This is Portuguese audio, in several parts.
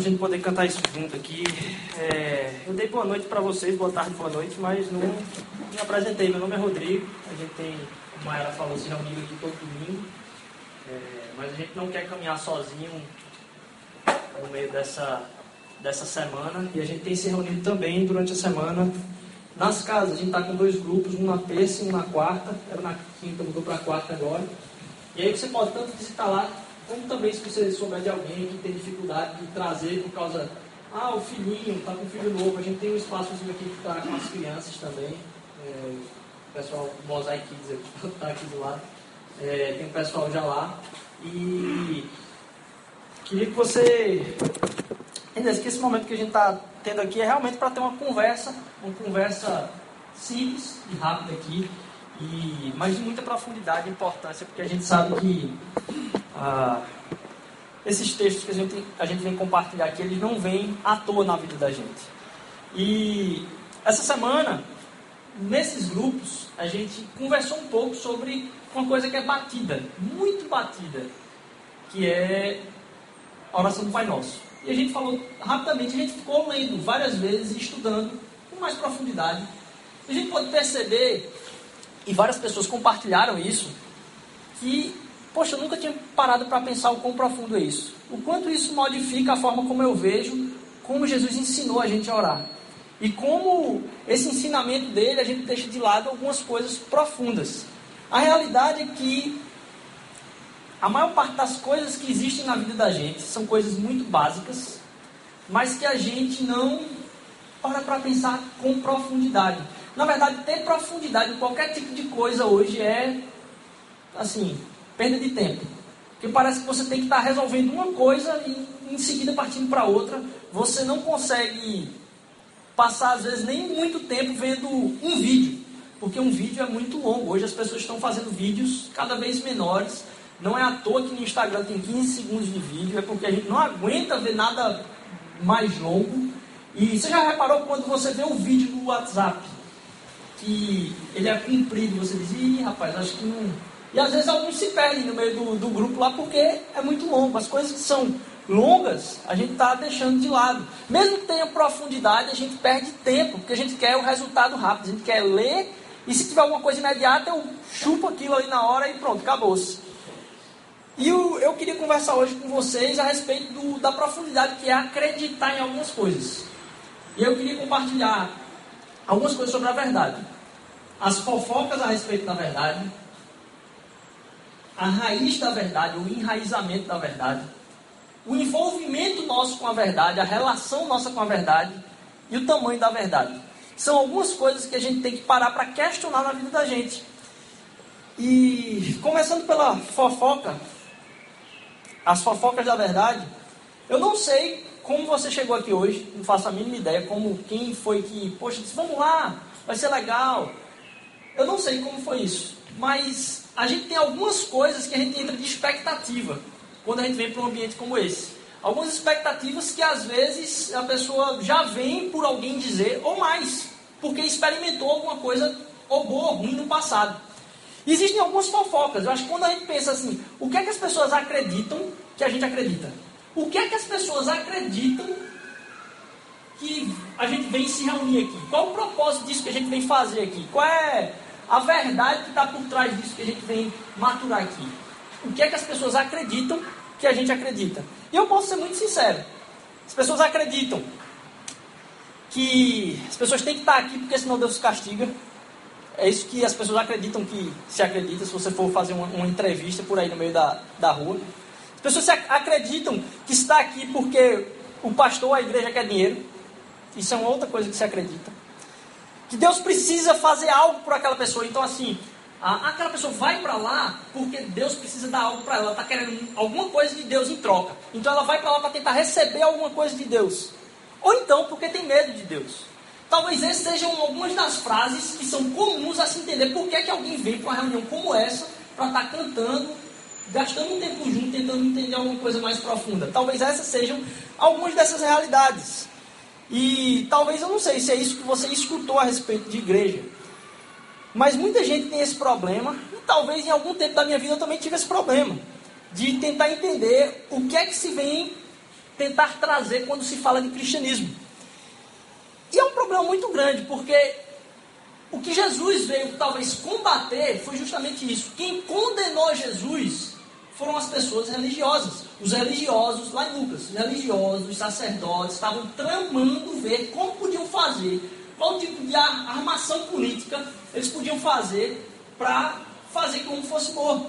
a gente poder cantar isso junto aqui. É, eu dei boa noite para vocês, boa tarde, boa noite, mas não me apresentei. Meu nome é Rodrigo, a gente tem, como a Mayara falou, se reunido aqui todo domingo. É, mas a gente não quer caminhar sozinho no meio dessa, dessa semana. E a gente tem se reunido também durante a semana nas casas. A gente está com dois grupos, um na terça e um na quarta. Era na quinta, mudou para quarta agora. E aí você pode tanto visitar lá como também, se você souber de alguém que tem dificuldade de trazer por causa. Ah, o filhinho, está com um filho novo. A gente tem um espaçozinho aqui que está com as crianças também. É, o pessoal, o Mosaic Kids está aqui do lado. É, tem um pessoal já lá. E queria que você que esse momento que a gente está tendo aqui é realmente para ter uma conversa, uma conversa simples e rápida aqui, e, mas de muita profundidade e importância, porque a gente sabe que ah, esses textos que a gente, a gente vem compartilhar aqui, eles não vêm à toa na vida da gente. E essa semana, nesses grupos, a gente conversou um pouco sobre uma coisa que é batida, muito batida, que é a oração do Pai Nosso. E a gente falou rapidamente, a gente ficou lendo várias vezes, estudando com mais profundidade. E a gente pode perceber, e várias pessoas compartilharam isso, que Poxa, eu nunca tinha parado para pensar o quão profundo é isso. O quanto isso modifica a forma como eu vejo como Jesus ensinou a gente a orar. E como esse ensinamento dele a gente deixa de lado algumas coisas profundas. A realidade é que a maior parte das coisas que existem na vida da gente são coisas muito básicas, mas que a gente não para para pensar com profundidade. Na verdade, ter profundidade em qualquer tipo de coisa hoje é assim, perda de tempo. Porque parece que você tem que estar resolvendo uma coisa e em seguida partindo para outra. Você não consegue passar, às vezes, nem muito tempo vendo um vídeo. Porque um vídeo é muito longo. Hoje as pessoas estão fazendo vídeos cada vez menores. Não é à toa que no Instagram tem 15 segundos de vídeo, é porque a gente não aguenta ver nada mais longo. E você já reparou quando você vê um vídeo no WhatsApp que ele é comprido, você diz, ih rapaz, acho que não, e às vezes alguns se perdem no meio do, do grupo lá porque é muito longo. As coisas que são longas, a gente está deixando de lado. Mesmo que tenha profundidade, a gente perde tempo, porque a gente quer o resultado rápido. A gente quer ler e se tiver alguma coisa imediata, eu chupo aquilo ali na hora e pronto, acabou-se. E eu, eu, queria conversar hoje com vocês a respeito do, da profundidade que é acreditar em algumas coisas. E eu queria compartilhar algumas coisas sobre a verdade. As fofocas a respeito da verdade, a raiz da verdade, o enraizamento da verdade, o envolvimento nosso com a verdade, a relação nossa com a verdade e o tamanho da verdade. São algumas coisas que a gente tem que parar para questionar na vida da gente. E começando pela fofoca, as fofocas da verdade, eu não sei como você chegou aqui hoje, não faço a mínima ideia como quem foi que, poxa, disse, vamos lá, vai ser legal. Eu não sei como foi isso, mas a gente tem algumas coisas que a gente entra de expectativa quando a gente vem para um ambiente como esse. Algumas expectativas que às vezes a pessoa já vem por alguém dizer, ou mais, porque experimentou alguma coisa ou boa ou ruim no passado. Existem algumas fofocas. Eu acho que quando a gente pensa assim, o que é que as pessoas acreditam que a gente acredita? O que é que as pessoas acreditam que a gente vem se reunir aqui? Qual o propósito disso que a gente vem fazer aqui? Qual é a verdade que está por trás disso que a gente vem maturar aqui. O que é que as pessoas acreditam que a gente acredita? E eu posso ser muito sincero. As pessoas acreditam que as pessoas têm que estar aqui porque senão Deus castiga. É isso que as pessoas acreditam que se acredita se você for fazer uma, uma entrevista por aí no meio da, da rua. As pessoas acreditam que está aqui porque o pastor, a igreja quer dinheiro. Isso é uma outra coisa que se acredita que Deus precisa fazer algo por aquela pessoa. Então, assim, a, aquela pessoa vai para lá porque Deus precisa dar algo para ela. Ela está querendo alguma coisa de Deus em troca. Então, ela vai para lá para tentar receber alguma coisa de Deus. Ou então, porque tem medo de Deus. Talvez essas sejam algumas das frases que são comuns a se entender. Por que, é que alguém vem para uma reunião como essa para estar tá cantando, gastando um tempo junto, tentando entender alguma coisa mais profunda? Talvez essas sejam algumas dessas realidades. E talvez eu não sei se é isso que você escutou a respeito de igreja. Mas muita gente tem esse problema, e talvez em algum tempo da minha vida eu também tive esse problema, de tentar entender o que é que se vem tentar trazer quando se fala de cristianismo. E é um problema muito grande, porque o que Jesus veio talvez combater foi justamente isso. Quem condenou Jesus foram as pessoas religiosas. Os religiosos, lá em Lucas, os religiosos, os sacerdotes, estavam tramando ver como podiam fazer, qual tipo de armação política eles podiam fazer para fazer como fosse morto.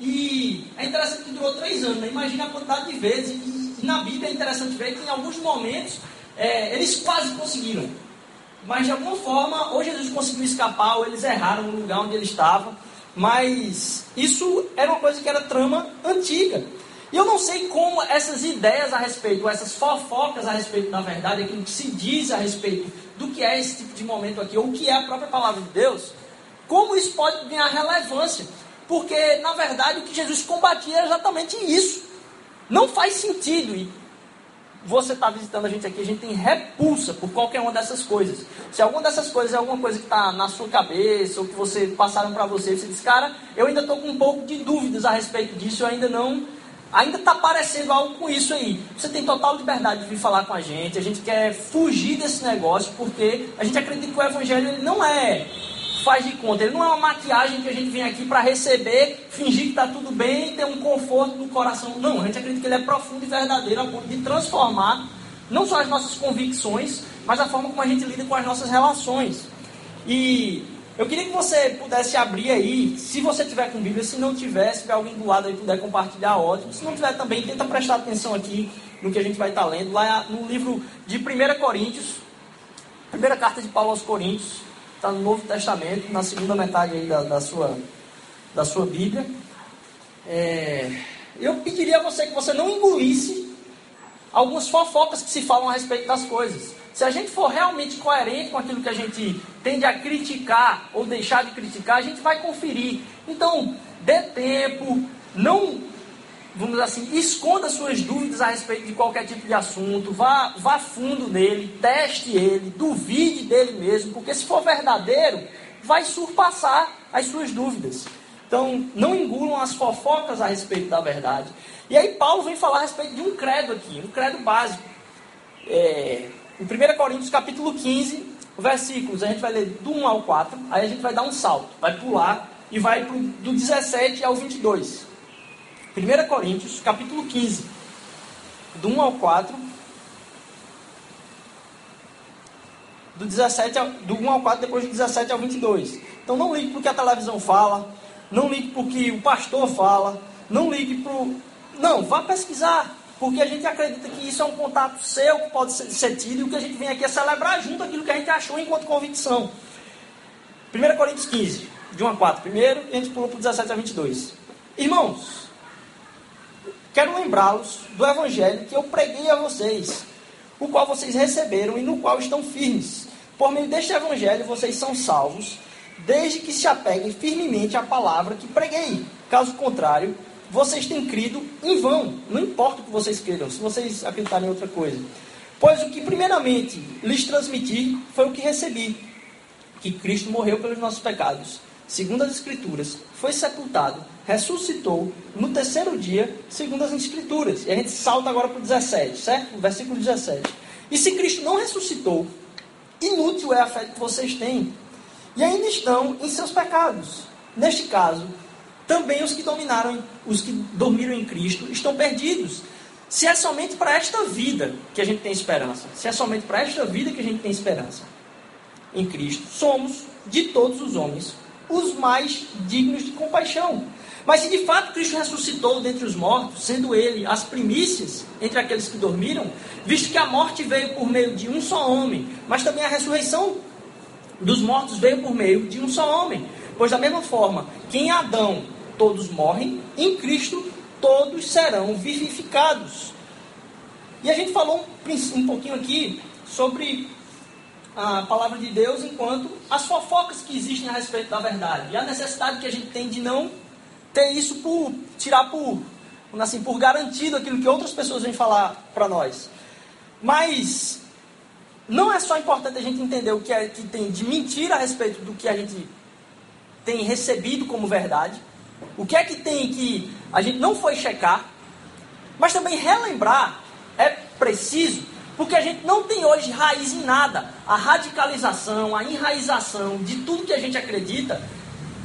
E é interessante que durou três anos, né? imagina a quantidade de vezes. E, e, na Bíblia é interessante ver que em alguns momentos é, eles quase conseguiram. Mas de alguma forma, ou Jesus conseguiu escapar, ou eles erraram no lugar onde ele estava. Mas isso era uma coisa que era trama antiga. E eu não sei como essas ideias a respeito, essas fofocas a respeito da verdade, aquilo que se diz a respeito do que é esse tipo de momento aqui, ou o que é a própria palavra de Deus, como isso pode ganhar relevância. Porque, na verdade, o que Jesus combatia é exatamente isso. Não faz sentido. E você está visitando a gente aqui, a gente tem repulsa por qualquer uma dessas coisas. Se alguma dessas coisas é alguma coisa que está na sua cabeça, ou que você passaram para você, você diz, cara, eu ainda estou com um pouco de dúvidas a respeito disso, eu ainda não. Ainda está parecendo algo com isso aí. Você tem total liberdade de vir falar com a gente. A gente quer fugir desse negócio porque a gente acredita que o evangelho não é faz de conta. Ele não é uma maquiagem que a gente vem aqui para receber, fingir que está tudo bem e ter um conforto no coração. Não, a gente acredita que ele é profundo e verdadeiro a ponto de transformar não só as nossas convicções, mas a forma como a gente lida com as nossas relações. E eu queria que você pudesse abrir aí, se você tiver com Bíblia, se não tiver, se tiver alguém do lado aí puder compartilhar, ótimo. Se não tiver também, tenta prestar atenção aqui no que a gente vai estar lendo, lá no livro de 1 Coríntios, primeira carta de Paulo aos Coríntios, está no Novo Testamento, na segunda metade da, da, sua, da sua Bíblia. É, eu pediria a você que você não engolisse algumas fofocas que se falam a respeito das coisas. Se a gente for realmente coerente com aquilo que a gente tende a criticar ou deixar de criticar, a gente vai conferir. Então, dê tempo, não vamos dizer assim, esconda suas dúvidas a respeito de qualquer tipo de assunto, vá, vá fundo nele, teste ele, duvide dele mesmo, porque se for verdadeiro, vai surpassar as suas dúvidas. Então, não engulam as fofocas a respeito da verdade. E aí Paulo vem falar a respeito de um credo aqui, um credo básico. É, em 1 Coríntios capítulo 15, versículos, a gente vai ler do 1 ao 4, aí a gente vai dar um salto, vai pular e vai pro, do 17 ao 22. 1 Coríntios, capítulo 15, do 1 ao 4, do, 17 ao, do 1 ao 4, depois do 17 ao 22. Então não ligue para que a televisão fala, não ligue para o que o pastor fala, não ligue para. Não, vá pesquisar, porque a gente acredita que isso é um contato seu que pode ser, ser tido e o que a gente vem aqui é celebrar junto aquilo que a gente achou enquanto convicção. 1 Coríntios 15, de 1 a 4 primeiro, e a gente pulou para o 17 a 22. Irmãos, Quero lembrá-los do evangelho que eu preguei a vocês, o qual vocês receberam e no qual estão firmes. Por meio deste evangelho vocês são salvos, desde que se apeguem firmemente à palavra que preguei. Caso contrário, vocês têm crido em vão. Não importa o que vocês creiam, se vocês acreditarem em outra coisa. Pois o que primeiramente lhes transmiti foi o que recebi: que Cristo morreu pelos nossos pecados segundo as Escrituras, foi sepultado, ressuscitou no terceiro dia, segundo as Escrituras. E a gente salta agora para o 17, certo? Versículo 17. E se Cristo não ressuscitou, inútil é a fé que vocês têm. E ainda estão em seus pecados. Neste caso, também os que dominaram, os que dormiram em Cristo, estão perdidos. Se é somente para esta vida que a gente tem esperança, se é somente para esta vida que a gente tem esperança em Cristo, somos de todos os homens os mais dignos de compaixão. Mas se de fato Cristo ressuscitou dentre os mortos, sendo ele as primícias entre aqueles que dormiram, visto que a morte veio por meio de um só homem, mas também a ressurreição dos mortos veio por meio de um só homem. Pois da mesma forma que em Adão todos morrem, em Cristo todos serão vivificados. E a gente falou um, um pouquinho aqui sobre a palavra de Deus enquanto as fofocas que existem a respeito da verdade. E a necessidade que a gente tem de não ter isso por tirar por assim por garantido aquilo que outras pessoas vêm falar para nós. Mas não é só importante a gente entender o que é que tem de mentira a respeito do que a gente tem recebido como verdade, o que é que tem que a gente não foi checar, mas também relembrar preciso, porque a gente não tem hoje raiz em nada. A radicalização, a enraização de tudo que a gente acredita,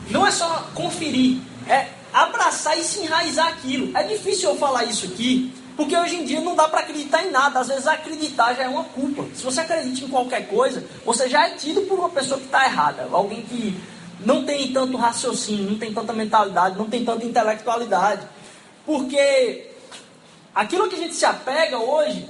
não é só conferir, é abraçar e se enraizar aquilo. É difícil eu falar isso aqui, porque hoje em dia não dá para acreditar em nada. Às vezes acreditar já é uma culpa. Se você acredita em qualquer coisa, você já é tido por uma pessoa que está errada. Alguém que não tem tanto raciocínio, não tem tanta mentalidade, não tem tanta intelectualidade. Porque aquilo que a gente se apega hoje,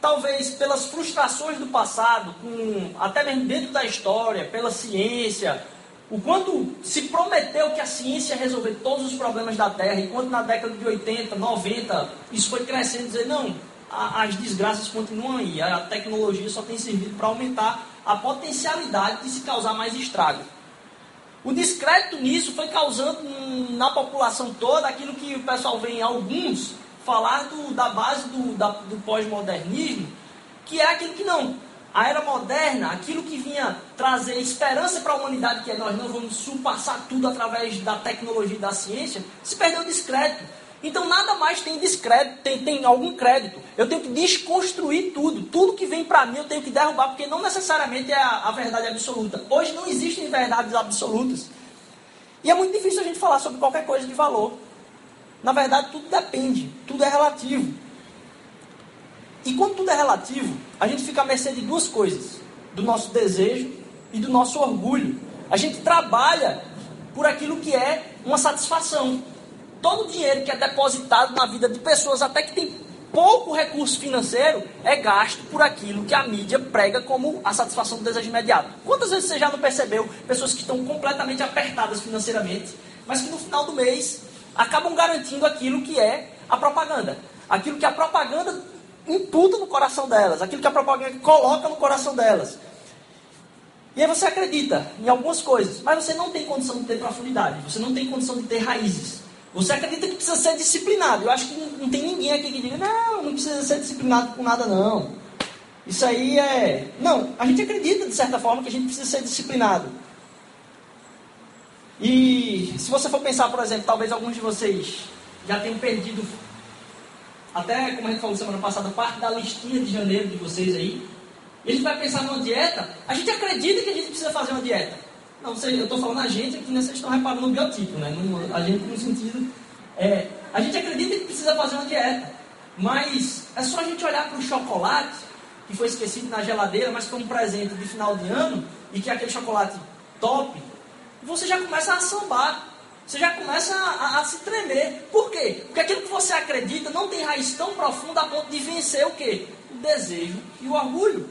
talvez pelas frustrações do passado, com, até mesmo dentro da história, pela ciência, o quanto se prometeu que a ciência ia resolver todos os problemas da Terra, enquanto na década de 80, 90, isso foi crescendo, dizer, não, a, as desgraças continuam aí, a tecnologia só tem servido para aumentar a potencialidade de se causar mais estrago. O descrédito nisso foi causando na população toda aquilo que o pessoal vê em alguns falar do, da base do, do pós-modernismo, que é aquilo que não, a era moderna, aquilo que vinha trazer esperança para a humanidade, que é nós não vamos surpassar tudo através da tecnologia e da ciência, se perdeu descrédito. Então nada mais tem descrédito, tem, tem algum crédito. Eu tenho que desconstruir tudo. Tudo que vem para mim eu tenho que derrubar, porque não necessariamente é a, a verdade absoluta. Hoje não existem verdades absolutas. E é muito difícil a gente falar sobre qualquer coisa de valor. Na verdade, tudo depende, tudo é relativo. E quando tudo é relativo, a gente fica à mercê de duas coisas: do nosso desejo e do nosso orgulho. A gente trabalha por aquilo que é uma satisfação. Todo o dinheiro que é depositado na vida de pessoas, até que tem pouco recurso financeiro, é gasto por aquilo que a mídia prega como a satisfação do desejo imediato. Quantas vezes você já não percebeu pessoas que estão completamente apertadas financeiramente, mas que no final do mês acabam garantindo aquilo que é a propaganda? Aquilo que a propaganda imputa no coração delas, aquilo que a propaganda coloca no coração delas. E aí você acredita em algumas coisas, mas você não tem condição de ter profundidade, você não tem condição de ter raízes. Você acredita que precisa ser disciplinado. Eu acho que não tem ninguém aqui que diga, não, não precisa ser disciplinado com nada não. Isso aí é. Não, a gente acredita de certa forma que a gente precisa ser disciplinado. E se você for pensar, por exemplo, talvez alguns de vocês já tenham perdido até, como a gente falou semana passada, parte da listinha de janeiro de vocês aí. E a gente vai pensar numa dieta. A gente acredita que a gente precisa fazer uma dieta. Não, eu estou falando a gente aqui, né, vocês estão reparando no biotipo, né? A gente no sentido. É, a gente acredita que precisa fazer uma dieta. Mas é só a gente olhar para o chocolate, que foi esquecido na geladeira, mas um presente de final de ano, e que é aquele chocolate top, você já começa a sambar. Você já começa a, a, se tremer. Por quê? Porque aquilo que você acredita não tem raiz tão profunda a ponto de vencer o quê? O desejo e o orgulho.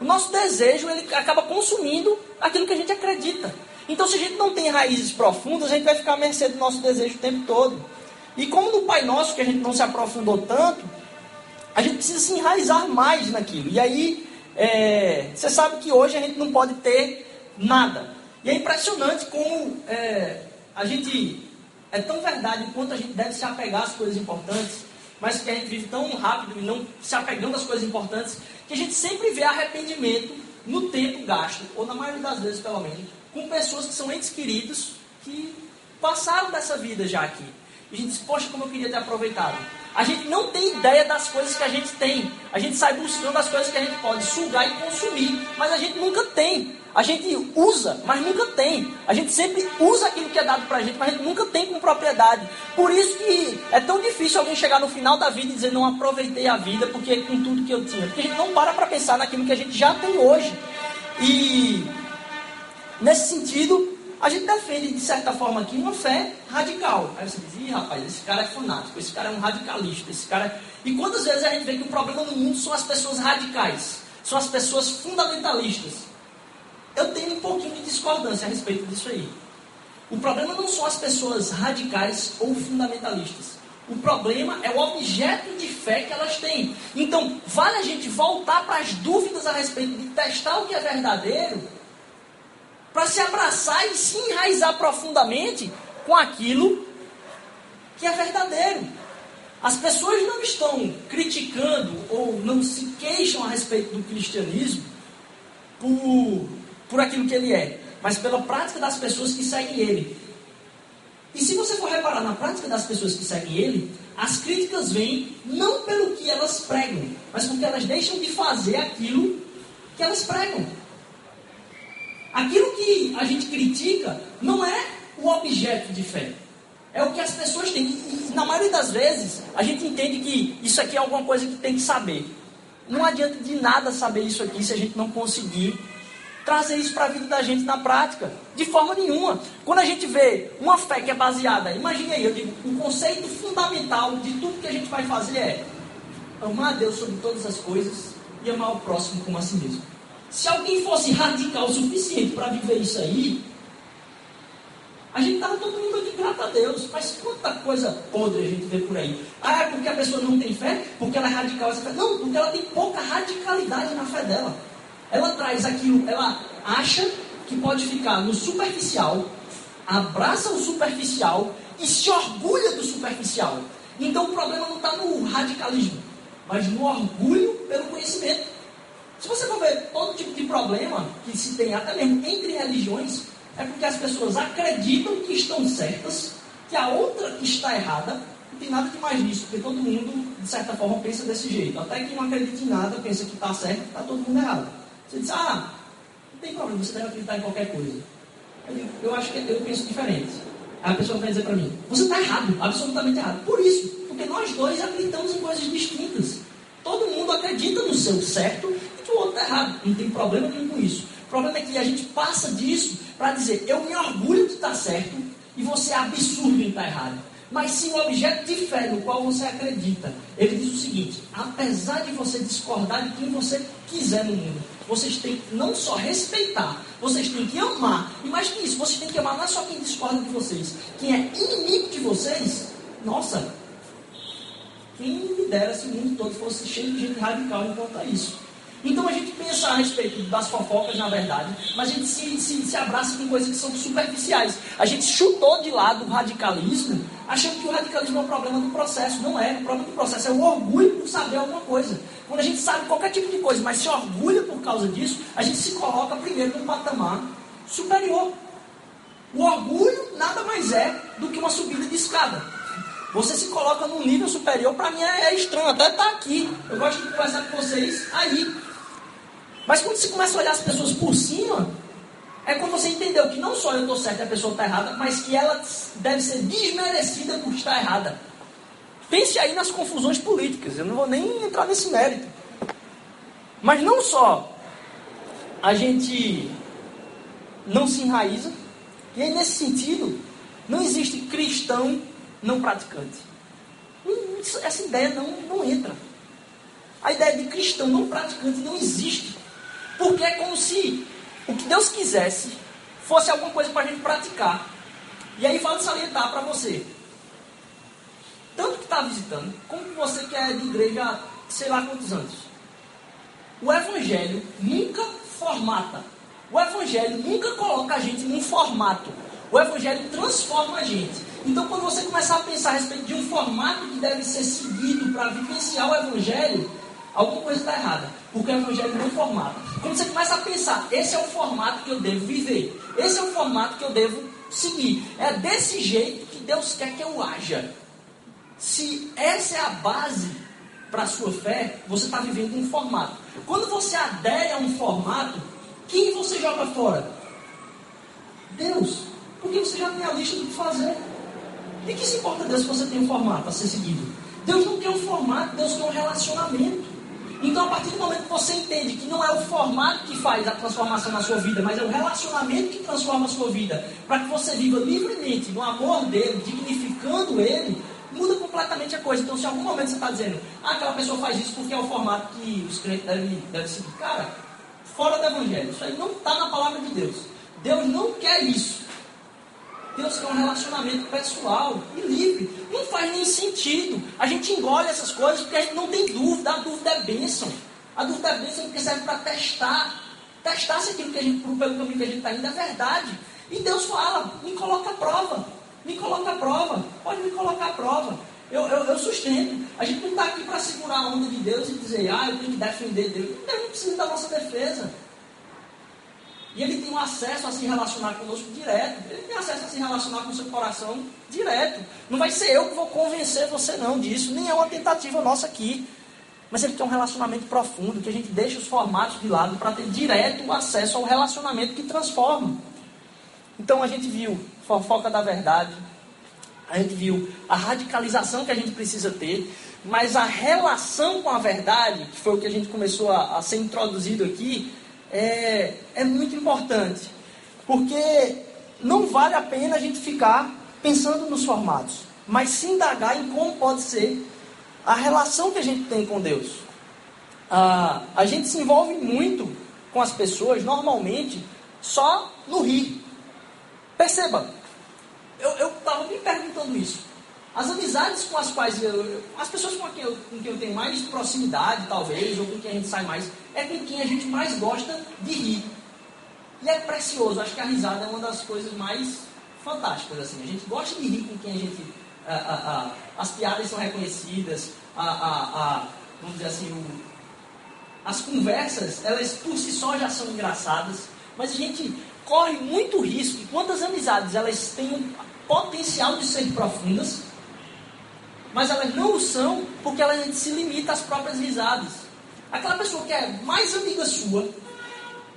O nosso desejo ele acaba consumindo aquilo que a gente acredita. Então, se a gente não tem raízes profundas, a gente vai ficar à mercê do nosso desejo o tempo todo. E como no Pai Nosso, que a gente não se aprofundou tanto, a gente precisa se enraizar mais naquilo. E aí, é, você sabe que hoje a gente não pode ter nada. E é impressionante como é, a gente é tão verdade quanto a gente deve se apegar às coisas importantes, mas que a gente vive tão rápido e não se apegando às coisas importantes, que a gente sempre vê arrependimento no tempo gasto, ou na maioria das vezes pelo menos, com pessoas que são entes queridos que passaram dessa vida já aqui. E a gente diz, poxa, como eu queria ter aproveitado. A gente não tem ideia das coisas que a gente tem. A gente sai buscando as coisas que a gente pode sugar e consumir, mas a gente nunca tem. A gente usa, mas nunca tem. A gente sempre usa aquilo que é dado pra gente, mas a gente nunca tem com propriedade. Por isso que é tão difícil alguém chegar no final da vida e dizer não aproveitei a vida porque com tudo que eu tinha. Porque a gente não para para pensar naquilo que a gente já tem hoje. E nesse sentido, a gente defende, de certa forma, aqui uma fé radical. Aí você diz, Ih, rapaz, esse cara é fanático, esse cara é um radicalista, esse cara. É- e quantas vezes a gente vê que o problema no mundo são as pessoas radicais, são as pessoas fundamentalistas. Eu tenho um pouquinho de discordância a respeito disso aí. O problema não são as pessoas radicais ou fundamentalistas. O problema é o objeto de fé que elas têm. Então, vale a gente voltar para as dúvidas a respeito de testar o que é verdadeiro, para se abraçar e se enraizar profundamente com aquilo que é verdadeiro. As pessoas não estão criticando ou não se queixam a respeito do cristianismo por por aquilo que ele é, mas pela prática das pessoas que seguem ele. E se você for reparar na prática das pessoas que seguem ele, as críticas vêm não pelo que elas pregam, mas porque elas deixam de fazer aquilo que elas pregam. Aquilo que a gente critica não é o objeto de fé. É o que as pessoas têm. E, na maioria das vezes, a gente entende que isso aqui é alguma coisa que tem que saber. Não adianta de nada saber isso aqui se a gente não conseguir trazer isso para a vida da gente na prática. De forma nenhuma. Quando a gente vê uma fé que é baseada, imagine aí, eu digo, o conceito fundamental de tudo que a gente vai fazer é amar a Deus sobre todas as coisas e amar o próximo como a si mesmo. Se alguém fosse radical o suficiente para viver isso aí, a gente estava todo mundo aqui grato a Deus. Mas quanta coisa podre a gente vê por aí. Ah, é porque a pessoa não tem fé? Porque ela é radical essa fé? Não, porque ela tem pouca radicalidade na fé dela. Ela traz aquilo, ela acha que pode ficar no superficial, abraça o superficial e se orgulha do superficial. Então o problema não está no radicalismo, mas no orgulho pelo conhecimento. Se você for ver todo tipo de problema que se tem até mesmo entre religiões, é porque as pessoas acreditam que estão certas, que a outra está errada. Não tem nada de mais nisso, porque todo mundo, de certa forma, pensa desse jeito. Até quem não acredita em nada, pensa que está certo, está todo mundo errado. Você diz, ah, não tem problema, você deve acreditar em qualquer coisa. Eu, digo, eu acho que eu penso diferente. Aí a pessoa vai dizer para mim, você está errado, absolutamente errado. Por isso, porque nós dois acreditamos em coisas distintas. Todo mundo acredita no seu certo e que o outro está errado. Não tem problema nenhum com isso. O problema é que a gente passa disso para dizer, eu me orgulho de estar certo e você é absurdo em estar errado. Mas se o objeto de fé no qual você acredita, ele diz o seguinte: apesar de você discordar de quem você quiser no mundo, vocês têm que não só respeitar, vocês têm que amar. E mais que isso, vocês têm que amar não é só quem discorda de vocês, quem é inimigo de vocês. Nossa, quem me dera se o mundo todo fosse cheio de gente radical enquanto a isso. Então a gente pensa a respeito das fofocas, na verdade, mas a gente se, se, se abraça com coisas que são superficiais. A gente chutou de lado o radicalismo, achando que o radicalismo é um problema do processo. Não é. O problema do processo é o orgulho por saber alguma coisa. Quando a gente sabe qualquer tipo de coisa, mas se orgulha por causa disso, a gente se coloca primeiro num patamar superior. O orgulho nada mais é do que uma subida de escada. Você se coloca num nível superior, para mim é estranho, até tá aqui. Eu gosto de conversar com vocês aí. Mas quando você começa a olhar as pessoas por cima, é quando você entendeu que não só eu estou certo e a pessoa está errada, mas que ela deve ser desmerecida por estar errada. Pense aí nas confusões políticas, eu não vou nem entrar nesse mérito. Mas não só a gente não se enraiza, e aí nesse sentido, não existe cristão não praticante. Essa ideia não, não entra. A ideia de cristão não praticante não existe. Porque é como se o que Deus quisesse fosse alguma coisa para a gente praticar. E aí fala salientar para você. Tanto que está visitando, como você que é de igreja sei lá quantos anos. O Evangelho nunca formata. O Evangelho nunca coloca a gente num formato. O Evangelho transforma a gente. Então, quando você começar a pensar a respeito de um formato que deve ser seguido para vivenciar o Evangelho, alguma coisa está errada. Porque o Evangelho não formata. Quando você começa a pensar, esse é o formato que eu devo viver, esse é o formato que eu devo seguir. É desse jeito que Deus quer que eu haja. Se essa é a base para a sua fé, você está vivendo um formato. Quando você adere a um formato, quem você joga fora? Deus. Porque você já tem a lista do que fazer. E que se importa Deus se você tem um formato a ser seguido? Deus não quer um formato, Deus quer um relacionamento. Então, a partir do momento que você entende que não é o formato que faz a transformação na sua vida, mas é o relacionamento que transforma a sua vida, para que você viva livremente no amor dele, dignificando ele, muda completamente a coisa. Então, se em algum momento você está dizendo, ah, aquela pessoa faz isso porque é o formato que os crentes devem, devem seguir, cara, fora do evangelho, isso aí não está na palavra de Deus. Deus não quer isso. Deus quer um relacionamento pessoal e livre. Não faz nem sentido. A gente engole essas coisas porque a gente não tem dúvida. A dúvida é bênção. A dúvida é bênção porque serve para testar. Testar se aquilo que a gente, pelo caminho que a gente está indo é verdade. E Deus fala, me coloca a prova. Me coloca a prova. Pode me colocar a prova. Eu, eu, eu sustento. A gente não está aqui para segurar a onda de Deus e dizer, ah, eu tenho que defender Deus. Deus não precisa da nossa defesa. E ele tem um acesso a se relacionar conosco direto. Ele tem acesso a se relacionar com o seu coração direto. Não vai ser eu que vou convencer você não disso, nem é uma tentativa nossa aqui. Mas ele quer um relacionamento profundo, que a gente deixe os formatos de lado para ter direto acesso ao relacionamento que transforma. Então a gente viu fofoca da verdade, a gente viu a radicalização que a gente precisa ter, mas a relação com a verdade, que foi o que a gente começou a, a ser introduzido aqui, é, é muito importante. Porque não vale a pena a gente ficar pensando nos formatos, mas se indagar em como pode ser a relação que a gente tem com Deus. Ah, a gente se envolve muito com as pessoas, normalmente, só no rir. Perceba, eu estava me perguntando isso. As amizades com as quais eu. As pessoas com quem, eu, com quem eu tenho mais proximidade, talvez, ou com quem a gente sai mais, é com quem a gente mais gosta de rir. E é precioso, acho que a risada é uma das coisas mais fantásticas. Assim. A gente gosta de rir com quem a gente. As piadas são reconhecidas, vamos dizer assim, o, as conversas, elas por si só já são engraçadas, mas a gente corre muito risco, quantas amizades elas têm um potencial de ser profundas, mas elas não o são porque elas se limita às próprias risadas. Aquela pessoa que é mais amiga sua,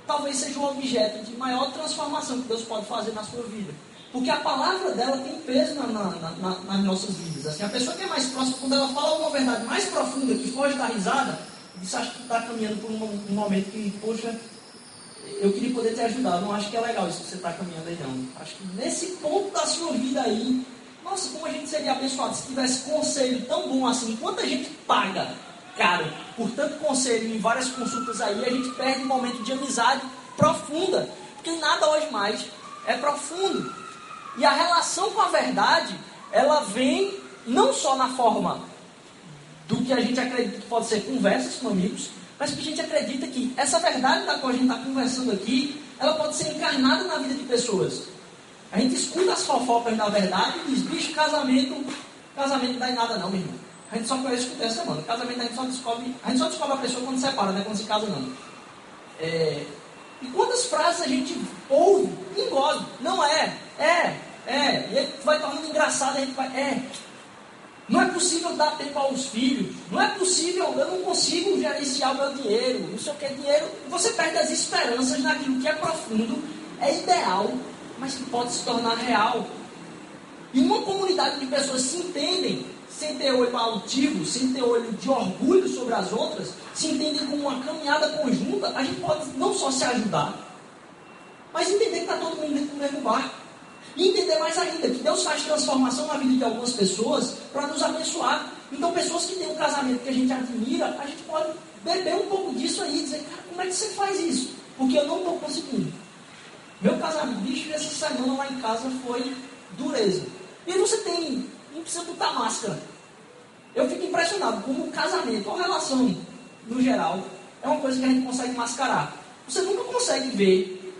talvez seja um objeto de maior transformação que Deus pode fazer na sua vida. Porque a palavra dela tem peso na, na, na, nas nossas vidas. Assim, a pessoa que é mais próxima, quando ela fala uma verdade mais profunda, que foge da risada, diz, acho que está caminhando por um, um, momento que, poxa, eu queria poder te ajudar. Não acho que é legal isso que você está caminhando aí, não. Acho que nesse ponto da sua vida aí, nossa, como a gente seria abençoado se tivesse conselho tão bom assim. Quanta gente paga caro por tanto conselho em várias consultas aí, a gente perde um momento de amizade profunda. Porque nada hoje mais é profundo. E a relação com a verdade, ela vem não só na forma do que a gente acredita que pode ser conversas com amigos, mas que a gente acredita que essa verdade da qual a gente está conversando aqui, ela pode ser encarnada na vida de pessoas. A gente escuta as fofocas da verdade e diz, bicho, casamento, casamento não dá em nada não, meu irmão. A gente só conhece o essa semana. Casamento a gente só descobre. A gente só descobre a pessoa quando separa, né? Quando se casa não. É, e quantas frases a gente ouve engole? Não é, é, é. E aí vai tornando engraçado, a gente vai. É. Não é possível dar tempo aos filhos. Não é possível, eu não consigo gerenciar o meu dinheiro. Não sei o que é dinheiro. Você perde as esperanças naquilo que é profundo, é ideal, mas que pode se tornar real. E uma comunidade de pessoas se entendem sem ter olho altivo, sem ter olho de orgulho sobre as outras, se entendem como uma caminhada conjunta, a gente pode não só se ajudar, mas entender que está todo mundo dentro do mesmo barco. E entender mais ainda que Deus faz transformação na vida de algumas pessoas para nos abençoar. Então, pessoas que têm um casamento que a gente admira, a gente pode beber um pouco disso aí e dizer, cara, como é que você faz isso? Porque eu não estou conseguindo. Meu casamento, bicho, essa semana lá em casa foi dureza. E você tem, não precisa botar máscara. Eu fico impressionado como o casamento, ou relação no geral, é uma coisa que a gente consegue mascarar. Você nunca consegue ver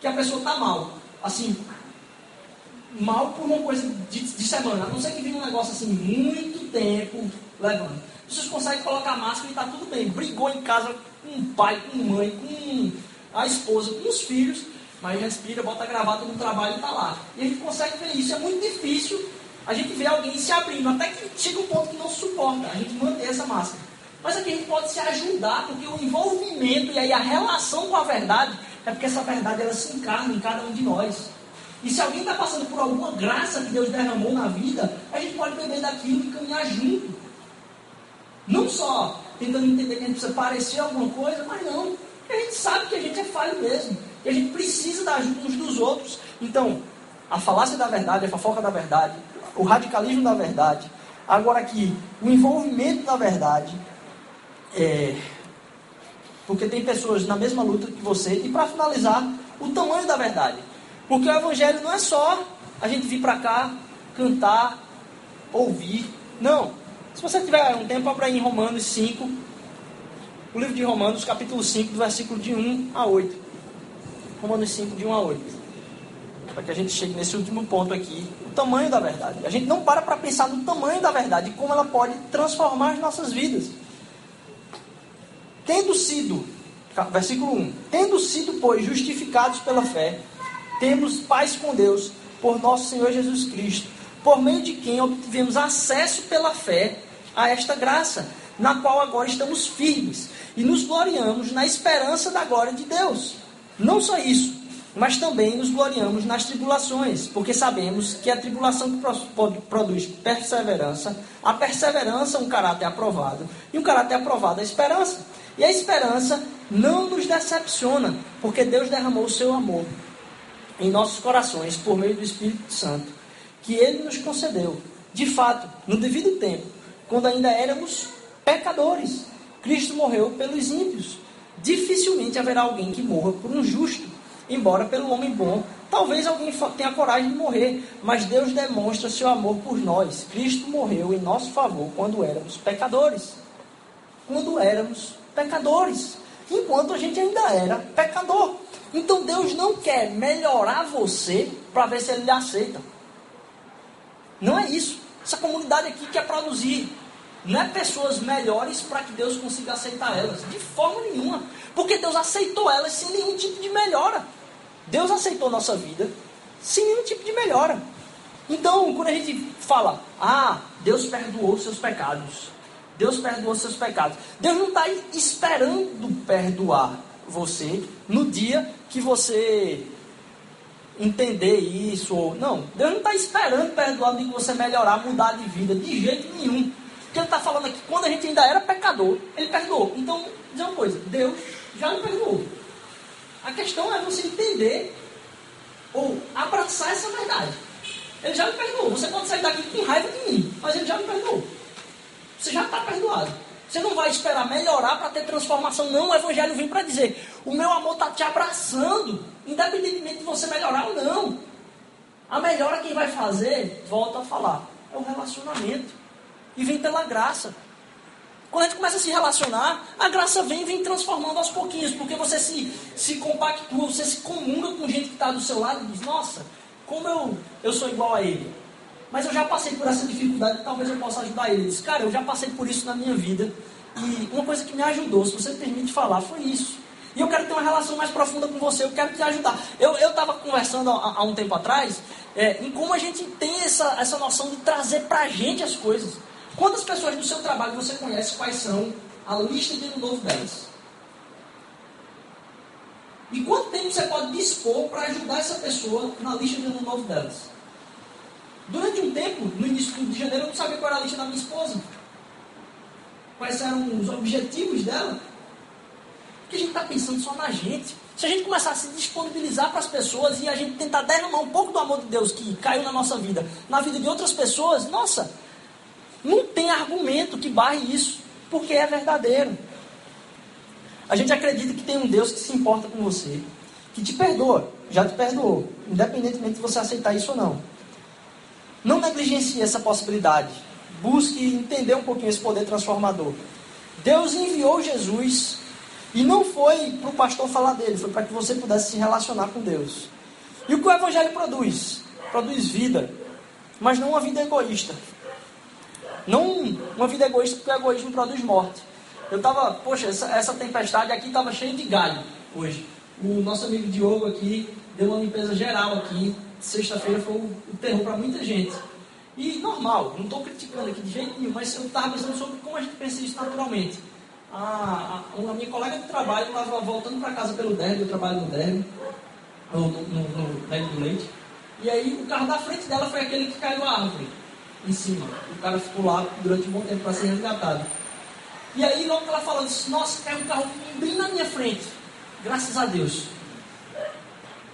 que a pessoa está mal. Assim, mal por uma coisa de, de semana. A não ser que venha um negócio assim, muito tempo levando. Vocês conseguem colocar máscara e está tudo bem. Brigou em casa com o pai, com a mãe, com a esposa, com os filhos, mas respira, bota a gravata no trabalho e está lá. E a gente consegue ver isso. É muito difícil a gente ver alguém se abrindo, até que chega um ponto que não suporta a gente manter essa máscara. Mas aqui a gente pode se ajudar, porque o envolvimento e aí a relação com a verdade é porque essa verdade ela se encarna em cada um de nós. E se alguém está passando por alguma graça que Deus derramou na vida, a gente pode beber daquilo e caminhar junto. Não só tentando entender que a gente precisa parecer alguma coisa, mas não. A gente sabe que a gente é falho mesmo. Que a gente precisa da ajuda uns dos outros. Então, a falácia da verdade, a fofoca da verdade, o radicalismo da verdade. Agora aqui, o envolvimento da verdade. É, porque tem pessoas na mesma luta que você. E para finalizar, o tamanho da verdade. Porque o Evangelho não é só a gente vir para cá, cantar, ouvir. Não. Se você tiver um tempo, abra em Romanos 5, o livro de Romanos, capítulo 5, do versículo de 1 a 8. Romanos 5, de 1 a 8. Para que a gente chegue nesse último ponto aqui, o tamanho da verdade. A gente não para para pensar no tamanho da verdade e como ela pode transformar as nossas vidas. Tendo sido, versículo 1: Tendo sido, pois, justificados pela fé, temos paz com Deus por nosso Senhor Jesus Cristo, por meio de quem obtivemos acesso pela fé a esta graça, na qual agora estamos firmes e nos gloriamos na esperança da glória de Deus. Não só isso, mas também nos gloriamos nas tribulações, porque sabemos que a tribulação produz perseverança, a perseverança um caráter aprovado, e um caráter aprovado a esperança. E a esperança não nos decepciona, porque Deus derramou o seu amor em nossos corações por meio do Espírito Santo, que ele nos concedeu. De fato, no devido tempo, quando ainda éramos pecadores, Cristo morreu pelos ímpios. Dificilmente haverá alguém que morra por um justo, embora pelo homem bom, talvez alguém tenha coragem de morrer, mas Deus demonstra seu amor por nós. Cristo morreu em nosso favor quando éramos pecadores. Quando éramos pecadores, enquanto a gente ainda era pecador. Então Deus não quer melhorar você para ver se ele lhe aceita. Não é isso. Essa comunidade aqui quer produzir. Não é pessoas melhores para que Deus consiga aceitar elas. De forma nenhuma. Porque Deus aceitou elas sem nenhum tipo de melhora. Deus aceitou nossa vida sem nenhum tipo de melhora. Então, quando a gente fala, ah, Deus perdoou seus pecados. Deus perdoou seus pecados. Deus não está esperando perdoar você no dia que você entender isso. Ou, não, Deus não está esperando perdoar dia que você melhorar, mudar de vida, de jeito nenhum. Porque ele está falando aqui, quando a gente ainda era pecador, ele perdoou. Então, dizer uma coisa, Deus já me perdoou. A questão é você entender ou abraçar essa verdade. Ele já me perdoou. Você pode sair daqui com raiva de mim, mas ele já me perdoou. Você já está perdoado. Você não vai esperar melhorar para ter transformação. Não, o Evangelho vem para dizer: o meu amor está te abraçando, independentemente de você melhorar ou não. A melhora quem vai fazer, volta a falar, é o relacionamento. E vem pela graça. Quando a gente começa a se relacionar, a graça vem vem transformando aos pouquinhos, porque você se, se compactua, você se comunga com gente que está do seu lado e diz, nossa, como eu, eu sou igual a ele. Mas eu já passei por essa dificuldade, talvez eu possa ajudar ele. Ele diz, cara, eu já passei por isso na minha vida. E uma coisa que me ajudou, se você me permite falar, foi isso. E eu quero ter uma relação mais profunda com você, eu quero te ajudar. Eu estava conversando há, há, um tempo atrás é, em como a gente tem essa, essa noção de trazer para a gente as coisas. Quantas pessoas do seu trabalho você conhece quais são a lista de ano novo delas? E quanto tempo você pode dispor para ajudar essa pessoa na lista de ano novo delas? Durante um tempo, no início de janeiro, eu não sabia qual era a lista da minha esposa. Quais eram os objetivos dela. Porque a gente está pensando só na gente. Se a gente começar a se disponibilizar para as pessoas e a gente tentar derramar um pouco do amor de Deus que caiu na nossa vida, na vida de outras pessoas, nossa, não tem argumento que barre isso, porque é verdadeiro. A gente acredita que tem um Deus que se importa com você, que te perdoa, já te perdoou, independentemente de você aceitar isso ou não. Não negligencie essa possibilidade. Busque entender um pouquinho esse poder transformador. Deus enviou Jesus e não foi para o pastor falar dele, foi para que você pudesse se relacionar com Deus. E o que o Evangelho produz? Produz vida, mas não uma vida egoísta. Não uma vida egoísta, porque o egoísmo produz morte. Eu estava, poxa, essa, essa tempestade aqui estava cheia de galho hoje. O nosso amigo Diogo aqui deu uma limpeza geral aqui. Sexta-feira foi o, o terror para muita gente. E normal, não estou criticando aqui de jeito nenhum, mas eu estava pensando sobre como a gente pensa isso naturalmente. A, a, a minha colega de trabalho estava voltando para casa pelo derby, eu trabalho no derby, no, no, no, no derby do leite. E aí o carro da frente dela foi aquele que caiu a árvore em cima. O cara ficou lá durante um bom tempo para ser resgatado. E aí, logo ela disse, nossa, caiu um carro bem na minha frente. Graças a Deus.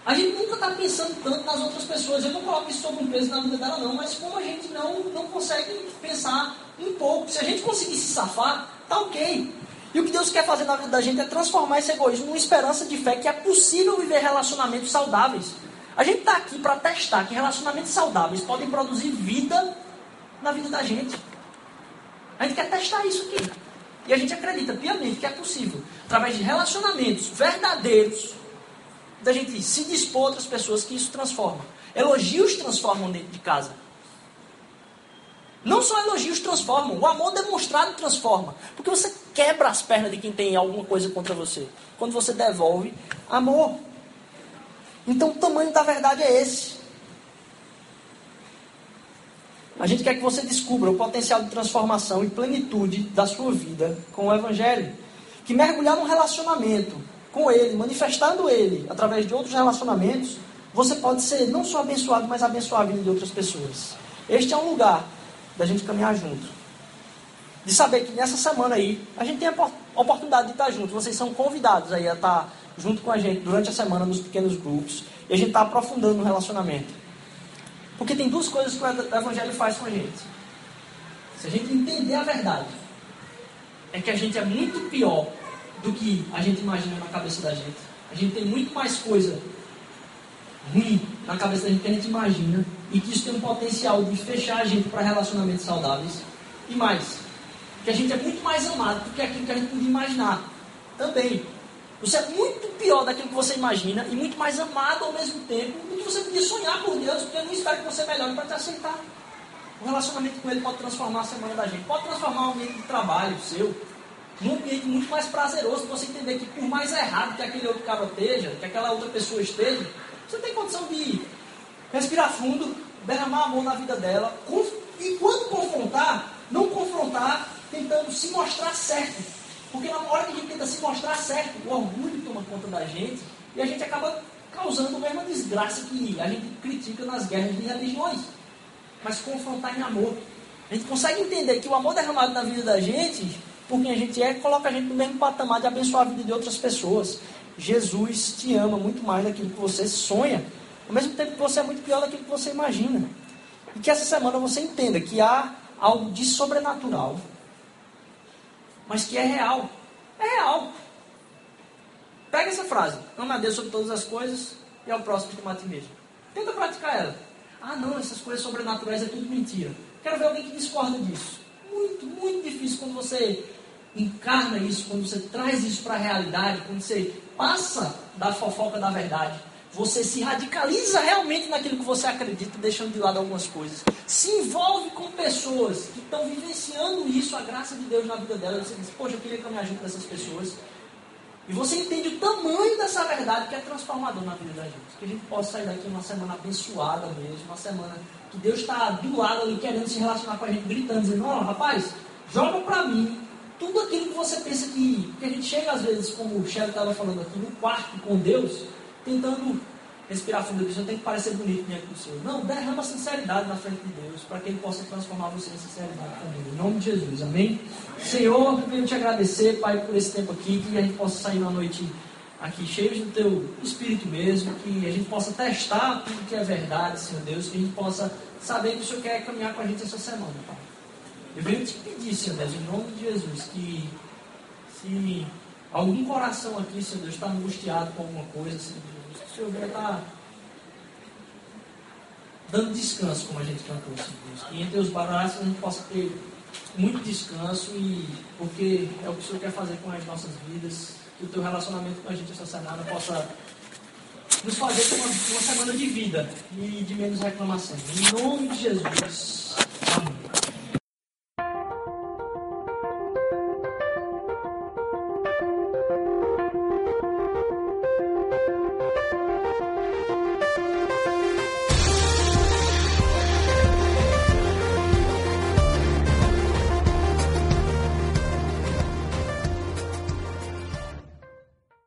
A gente nunca está pensando tanto nas outras pessoas. Eu não coloco isso sobre um peso na vida dela, não. Mas como a gente não, não consegue pensar um pouco. Se a gente conseguir se safar, tá ok. E o que Deus quer fazer na vida da gente é transformar esse egoísmo numa esperança de fé que é possível viver relacionamentos saudáveis. A gente está aqui para testar que relacionamentos saudáveis podem produzir vida na vida da gente. A gente quer testar isso aqui. E a gente acredita piamente que é possível, através de relacionamentos verdadeiros, da gente se dispor a outras pessoas que isso transforma. Elogios transformam dentro de casa. Não só elogios transformam, o amor demonstrado transforma. Porque você quebra as pernas de quem tem alguma coisa contra você. Quando você devolve amor. Então o tamanho da verdade é esse. A gente quer que você descubra o potencial de transformação e plenitude da sua vida com o Evangelho. Que mergulhar num relacionamento com Ele, manifestando Ele através de outros relacionamentos, você pode ser não só abençoado, mas abençoar a vida de outras pessoas. Este é um lugar da gente caminhar junto. De saber que nessa semana aí, a gente tem a oportunidade de estar junto. Vocês são convidados aí a estar junto com a gente durante a semana nos pequenos grupos. E a gente está aprofundando no relacionamento. Porque tem duas coisas que o Evangelho faz com a gente. Se a gente entender a verdade, é que a gente é muito pior do que a gente imagina na cabeça da gente. A gente tem muito mais coisa ruim na cabeça da gente que a gente imagina e que isso tem um potencial de fechar a gente para relacionamentos saudáveis. E mais, que a gente é muito mais amado do que aquilo que a gente podia imaginar. Também. Você é muito pior daquilo que você imagina e muito mais amado ao mesmo tempo do que você podia sonhar por Deus, porque ele não espera que você melhore para te aceitar. O relacionamento com ele pode transformar a semana da gente, pode transformar o ambiente de trabalho seu num ambiente muito mais prazeroso, você entender que por mais errado que aquele outro cara esteja, que aquela outra pessoa esteja, você tem condição de respirar fundo, derramar amor na vida dela, e quando confrontar, não confrontar tentando se mostrar certo. Porque na hora que a gente tenta se mostrar certo, o orgulho toma conta da gente e a gente acaba causando a mesma desgraça que a gente critica nas guerras de religiões. Mas confrontar em amor. A gente consegue entender que o amor derramado na vida da gente, por quem a gente é, coloca a gente no mesmo patamar de abençoar a vida de outras pessoas. Jesus te ama muito mais daquilo que você sonha, ao mesmo tempo que você é muito pior daquilo que você imagina. E que essa semana você entenda que há algo de sobrenatural, mas que é real. É real. Pega essa frase, ama a Deus sobre todas as coisas e ao próximo como a ti mesmo. Tenta praticar ela. Ah, não, essas coisas sobrenaturais é tudo mentira. Quero ver alguém que discorda disso. Muito, muito difícil quando você encarna isso, quando você traz isso para a realidade, quando você passa da fofoca da verdade, você se radicaliza realmente naquilo que você acredita, deixando de lado algumas coisas. Se envolve com pessoas que estão vivenciando isso, a graça de Deus na vida delas. Você diz, poxa, eu queria caminhar junto dessas pessoas. E você entende o tamanho dessa verdade que é transformador na vida da gente. Que a gente possa sair daqui uma semana abençoada mesmo, uma semana que Deus está do lado ali querendo se relacionar com a gente, gritando, dizendo, ó, oh, rapaz, joga para mim tudo aquilo que você pensa que. que a gente chega às vezes, como o Shelly estava falando aqui, no quarto com Deus, tentando respirar fundo eu tenho que parecer bonito diante do Senhor. Não, derrama sinceridade na frente de Deus, para que Ele possa transformar você em sinceridade também. Em nome de Jesus, amém? Senhor, eu quero te agradecer, Pai, por esse tempo aqui, que a gente possa sair na noite aqui cheios do Teu Espírito mesmo, que a gente possa testar tudo que é verdade, Senhor Deus, que a gente possa saber que o Senhor quer caminhar com a gente essa semana, Pai. Eu venho te pedir, Senhor Deus, em nome de Jesus, que se algum coração aqui, Senhor Deus, está angustiado com alguma coisa, Senhor Deus, Senhor venha estar dando descanso, como a gente cantou, Senhor Deus. Que entre os braços a gente possa ter muito descanso e porque é o que o Senhor quer fazer com as nossas vidas, que o teu relacionamento com a gente essa semana possa nos fazer ter uma, uma semana de vida e de menos reclamação. Em nome de Jesus.